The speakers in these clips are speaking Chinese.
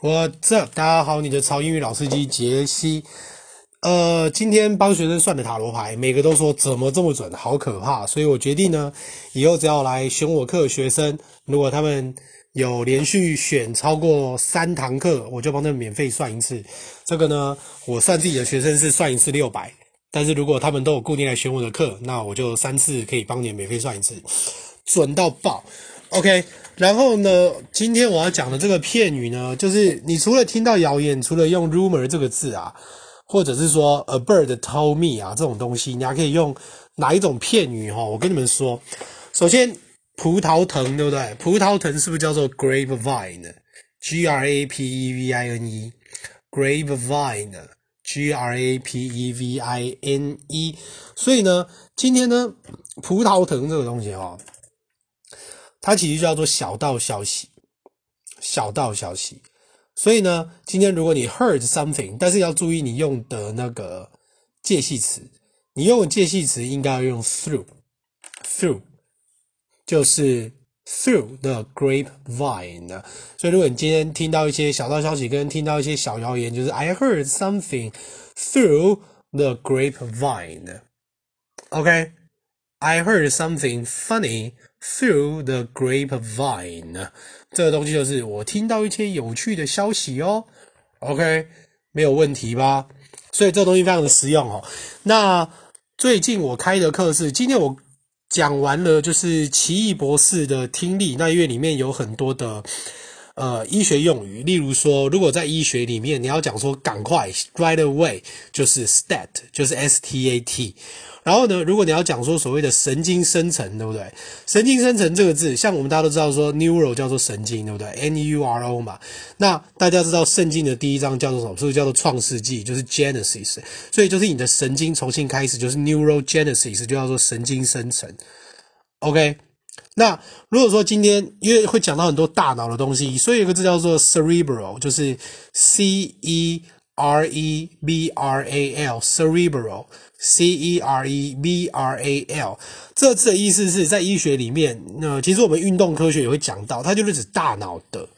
我这大家好，你的超英语老司机杰西。呃，今天帮学生算的塔罗牌，每个都说怎么这么准，好可怕。所以我决定呢，以后只要来选我课的学生，如果他们有连续选超过三堂课，我就帮他们免费算一次。这个呢，我算自己的学生是算一次六百，但是如果他们都有固定来选我的课，那我就三次可以帮你免费算一次，准到爆。OK，然后呢，今天我要讲的这个片语呢，就是你除了听到谣言，除了用 rumor 这个字啊，或者是说 a bird told me 啊这种东西，你还可以用哪一种片语哈？我跟你们说，首先葡萄藤对不对？葡萄藤是不是叫做 grapevine？G R A P E V I N E，grapevine，G R A P E V I N E。所以呢，今天呢，葡萄藤这个东西哈。它其实叫做小道消息，小道消息。所以呢，今天如果你 heard something，但是要注意你用的那个介系词，你用的介系词应该要用 through，through 就是 through the grapevine。所以如果你今天听到一些小道消息，跟听到一些小谣言，就是 I heard something through the grapevine。OK，I heard something funny。Through the grapevine，这个东西就是我听到一些有趣的消息哦。OK，没有问题吧？所以这个东西非常的实用哦。那最近我开的课是，今天我讲完了，就是奇异博士的听力。那因为里面有很多的呃医学用语，例如说，如果在医学里面你要讲说赶快 right away，就是 stat，就是 S T A T。然后呢，如果你要讲说所谓的神经生成，对不对？神经生成这个字，像我们大家都知道说 neuro 叫做神经，对不对？N U R O 嘛。那大家知道圣经的第一章叫做什么？是不是叫做创世纪？就是 Genesis。所以就是你的神经重新开始，就是 neurogenesis，就叫做神经生成。OK。那如果说今天因为会讲到很多大脑的东西，所以有个字叫做 cerebral，就是 C E R E B R A L，cerebral。C E R E B R A L，这个字的意思是在医学里面，那其实我们运动科学也会讲到，它就是指大脑的，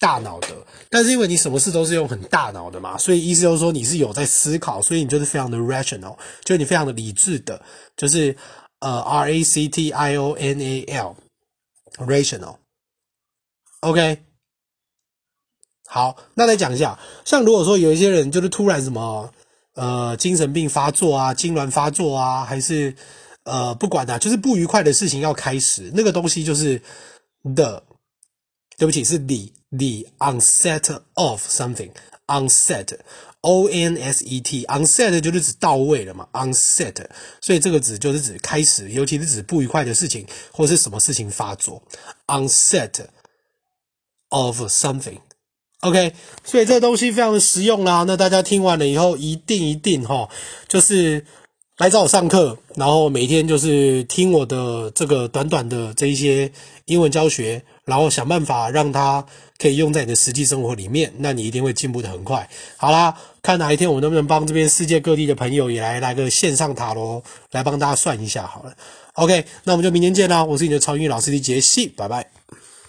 大脑的。但是因为你什么事都是用很大脑的嘛，所以意思就是说你是有在思考，所以你就是非常的 rational，就是你非常的理智的，就是呃 R A C T I O N A L，rational，OK。好，那来讲一下，像如果说有一些人就是突然什么。呃，精神病发作啊，痉挛发作啊，还是呃，不管的、啊，就是不愉快的事情要开始，那个东西就是 the，对不起，是 the the onset of something onset onset onset 就是指到位了嘛，onset，所以这个字就是指开始，尤其是指不愉快的事情或是什么事情发作，onset of something。OK，所以这个东西非常的实用啦。那大家听完了以后，一定一定哈，就是来找我上课，然后每天就是听我的这个短短的这一些英文教学，然后想办法让它可以用在你的实际生活里面。那你一定会进步的很快。好啦，看哪一天我能不能帮这边世界各地的朋友也来来个线上塔罗，来帮大家算一下好了。OK，那我们就明天见啦。我是你的超英老师李杰西，拜拜。